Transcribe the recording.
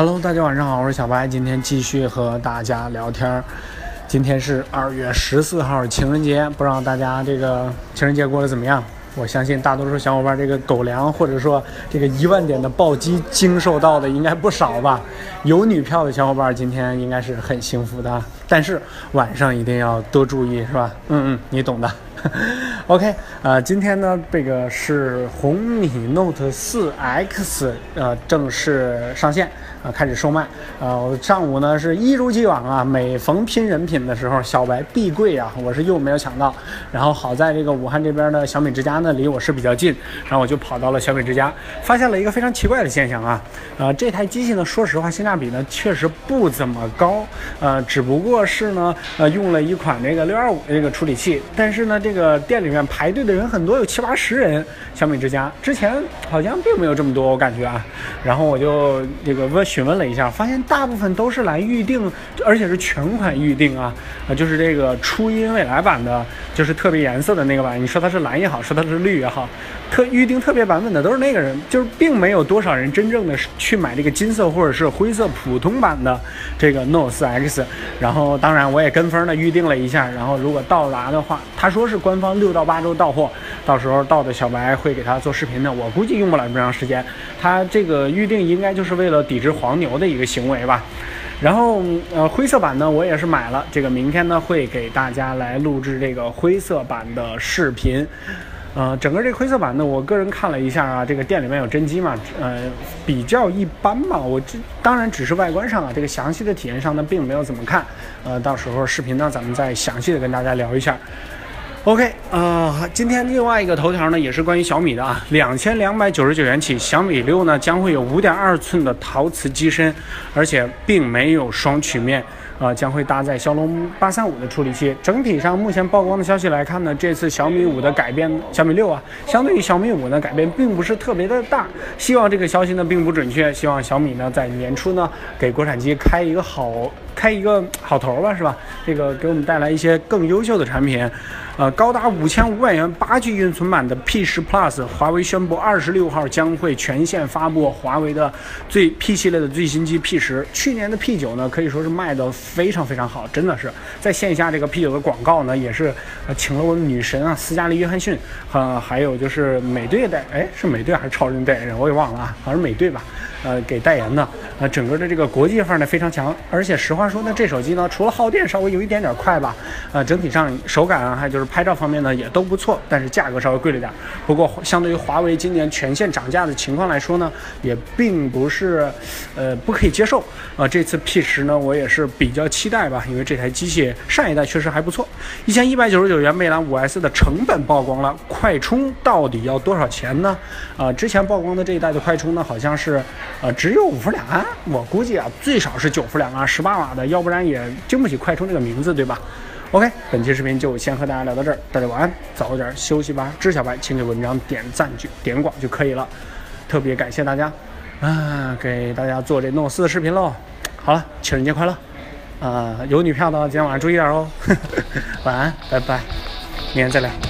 Hello，大家晚上好，我是小白，今天继续和大家聊天。今天是二月十四号，情人节，不知道大家这个情人节过得怎么样？我相信大多数小伙伴这个狗粮或者说这个一万点的暴击经受到的应该不少吧？有女票的小伙伴今天应该是很幸福的，但是晚上一定要多注意，是吧？嗯嗯，你懂的。OK，呃，今天呢，这个是红米 Note 4 X，呃，正式上线，啊，开始售卖。呃，上午呢是一如既往啊，每逢拼人品的时候，小白必贵啊，我是又没有抢到。然后好在这个武汉这边的小米之家呢离我是比较近，然后我就跑到了小米之家，发现了一个非常奇怪的现象啊，呃，这台机器呢，说实话性价比呢确实不怎么高，呃，只不过是呢，呃，用了一款这个六二五的这个处理器，但是呢。这个店里面排队的人很多，有七八十人。小米之家之前好像并没有这么多，我感觉啊。然后我就这个问询问了一下，发现大部分都是来预定，而且是全款预定啊。啊，就是这个初音未来版的，就是特别颜色的那个版。你说它是蓝也好，说它是绿也好，特预定特别版本的都是那个人，就是并没有多少人真正的去买这个金色或者是灰色普通版的这个 Note 4 X。然后当然我也跟风的预定了一下，然后如果到达的话，他说是。官方六到八周到货，到时候到的小白会给他做视频的。我估计用不了这么长时间，他这个预定应该就是为了抵制黄牛的一个行为吧。然后，呃，灰色版呢，我也是买了，这个明天呢会给大家来录制这个灰色版的视频。呃，整个这个灰色版呢，我个人看了一下啊，这个店里面有真机嘛，呃，比较一般嘛。我这当然只是外观上啊，这个详细的体验上呢，并没有怎么看。呃，到时候视频呢，咱们再详细的跟大家聊一下。OK，呃，今天另外一个头条呢，也是关于小米的啊，两千两百九十九元起，小米六呢将会有五点二寸的陶瓷机身，而且并没有双曲面。啊，将会搭载骁龙八三五的处理器。整体上，目前曝光的消息来看呢，这次小米五的改变，小米六啊，相对于小米五呢，改变并不是特别的大。希望这个消息呢并不准确。希望小米呢在年初呢给国产机开一个好开一个好头吧，是吧？这个给我们带来一些更优秀的产品。呃，高达五千五百元八 G 运存版的 P 十 Plus，华为宣布二十六号将会全线发布华为的最 P 系列的最新机 P 十。去年的 P 九呢，可以说是卖的非常非常好，真的是在线下这个 P 九的广告呢，也是请了我的女神啊，斯嘉丽约翰逊，呃，还有就是美队代，哎，是美队还是超人代言人，我也忘了啊，好像是美队吧。呃，给代言的，呃，整个的这个国际范儿呢非常强，而且实话说呢，这手机呢除了耗电稍微有一点点快吧，呃，整体上手感啊，还有就是拍照方面呢也都不错，但是价格稍微贵了点。不过相对于华为今年全线涨价的情况来说呢，也并不是，呃，不可以接受。呃，这次 P 十呢，我也是比较期待吧，因为这台机器上一代确实还不错，一千一百九十九元魅蓝五 S 的成本曝光了，快充到底要多少钱呢？呃，之前曝光的这一代的快充呢，好像是。呃，只有五伏两安，我估计啊，最少是九伏两安，十八瓦的，要不然也经不起快充这个名字，对吧？OK，本期视频就先和大家聊到这儿，大家晚安，早点休息吧。知小白，请给文章点赞就点广就可以了，特别感谢大家啊，给大家做这诺斯的视频喽。好了，情人节快乐，啊，有女票的今天晚上注意点哦。晚安，拜拜，明天再聊。